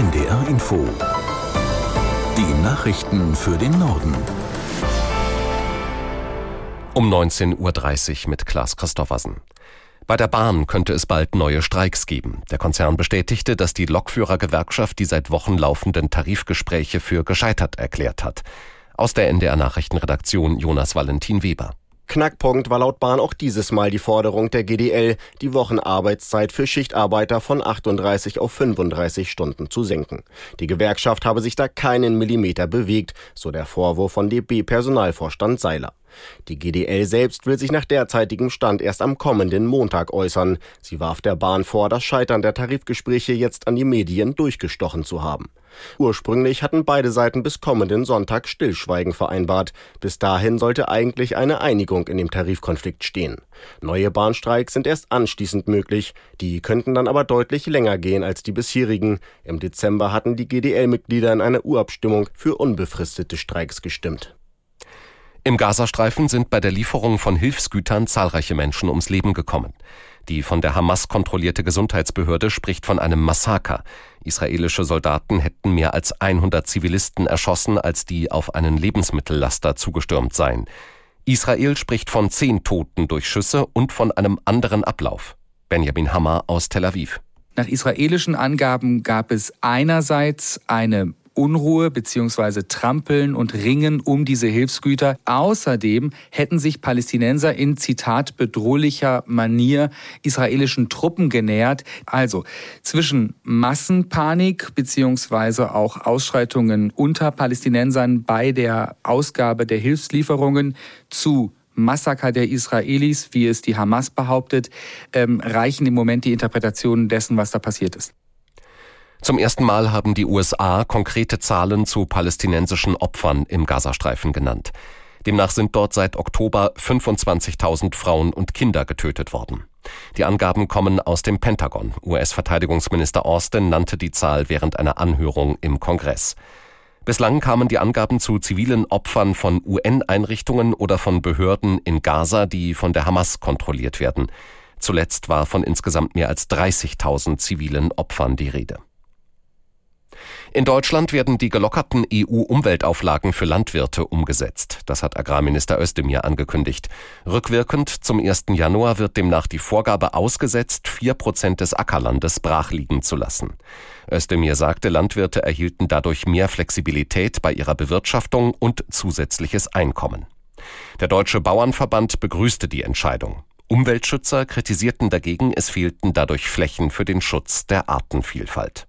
NDR Info. Die Nachrichten für den Norden. Um 19.30 Uhr mit Klaas Christoffersen. Bei der Bahn könnte es bald neue Streiks geben. Der Konzern bestätigte, dass die Lokführergewerkschaft die seit Wochen laufenden Tarifgespräche für gescheitert erklärt hat. Aus der NDR Nachrichtenredaktion Jonas Valentin Weber. Knackpunkt war laut Bahn auch dieses Mal die Forderung der GDL, die Wochenarbeitszeit für Schichtarbeiter von 38 auf 35 Stunden zu senken. Die Gewerkschaft habe sich da keinen Millimeter bewegt, so der Vorwurf von DB-Personalvorstand Seiler. Die GDL selbst will sich nach derzeitigem Stand erst am kommenden Montag äußern. Sie warf der Bahn vor, das Scheitern der Tarifgespräche jetzt an die Medien durchgestochen zu haben. Ursprünglich hatten beide Seiten bis kommenden Sonntag Stillschweigen vereinbart. Bis dahin sollte eigentlich eine Einigung in dem Tarifkonflikt stehen. Neue Bahnstreiks sind erst anschließend möglich. Die könnten dann aber deutlich länger gehen als die bisherigen. Im Dezember hatten die GDL-Mitglieder in einer Urabstimmung für unbefristete Streiks gestimmt. Im Gazastreifen sind bei der Lieferung von Hilfsgütern zahlreiche Menschen ums Leben gekommen. Die von der Hamas kontrollierte Gesundheitsbehörde spricht von einem Massaker. Israelische Soldaten hätten mehr als 100 Zivilisten erschossen, als die auf einen Lebensmittellaster zugestürmt seien. Israel spricht von zehn Toten durch Schüsse und von einem anderen Ablauf. Benjamin Hammer aus Tel Aviv. Nach israelischen Angaben gab es einerseits eine Unruhe bzw. Trampeln und Ringen um diese Hilfsgüter. Außerdem hätten sich Palästinenser in Zitat bedrohlicher Manier israelischen Truppen genähert. Also zwischen Massenpanik bzw. auch Ausschreitungen unter Palästinensern bei der Ausgabe der Hilfslieferungen zu Massaker der Israelis, wie es die Hamas behauptet, ähm, reichen im Moment die Interpretationen dessen, was da passiert ist. Zum ersten Mal haben die USA konkrete Zahlen zu palästinensischen Opfern im Gazastreifen genannt. Demnach sind dort seit Oktober 25.000 Frauen und Kinder getötet worden. Die Angaben kommen aus dem Pentagon. US-Verteidigungsminister Austin nannte die Zahl während einer Anhörung im Kongress. Bislang kamen die Angaben zu zivilen Opfern von UN-Einrichtungen oder von Behörden in Gaza, die von der Hamas kontrolliert werden. Zuletzt war von insgesamt mehr als 30.000 zivilen Opfern die Rede. In Deutschland werden die gelockerten EU-Umweltauflagen für Landwirte umgesetzt. Das hat Agrarminister Özdemir angekündigt. Rückwirkend zum 1. Januar wird demnach die Vorgabe ausgesetzt, vier Prozent des Ackerlandes brachliegen zu lassen. Özdemir sagte, Landwirte erhielten dadurch mehr Flexibilität bei ihrer Bewirtschaftung und zusätzliches Einkommen. Der Deutsche Bauernverband begrüßte die Entscheidung. Umweltschützer kritisierten dagegen, es fehlten dadurch Flächen für den Schutz der Artenvielfalt.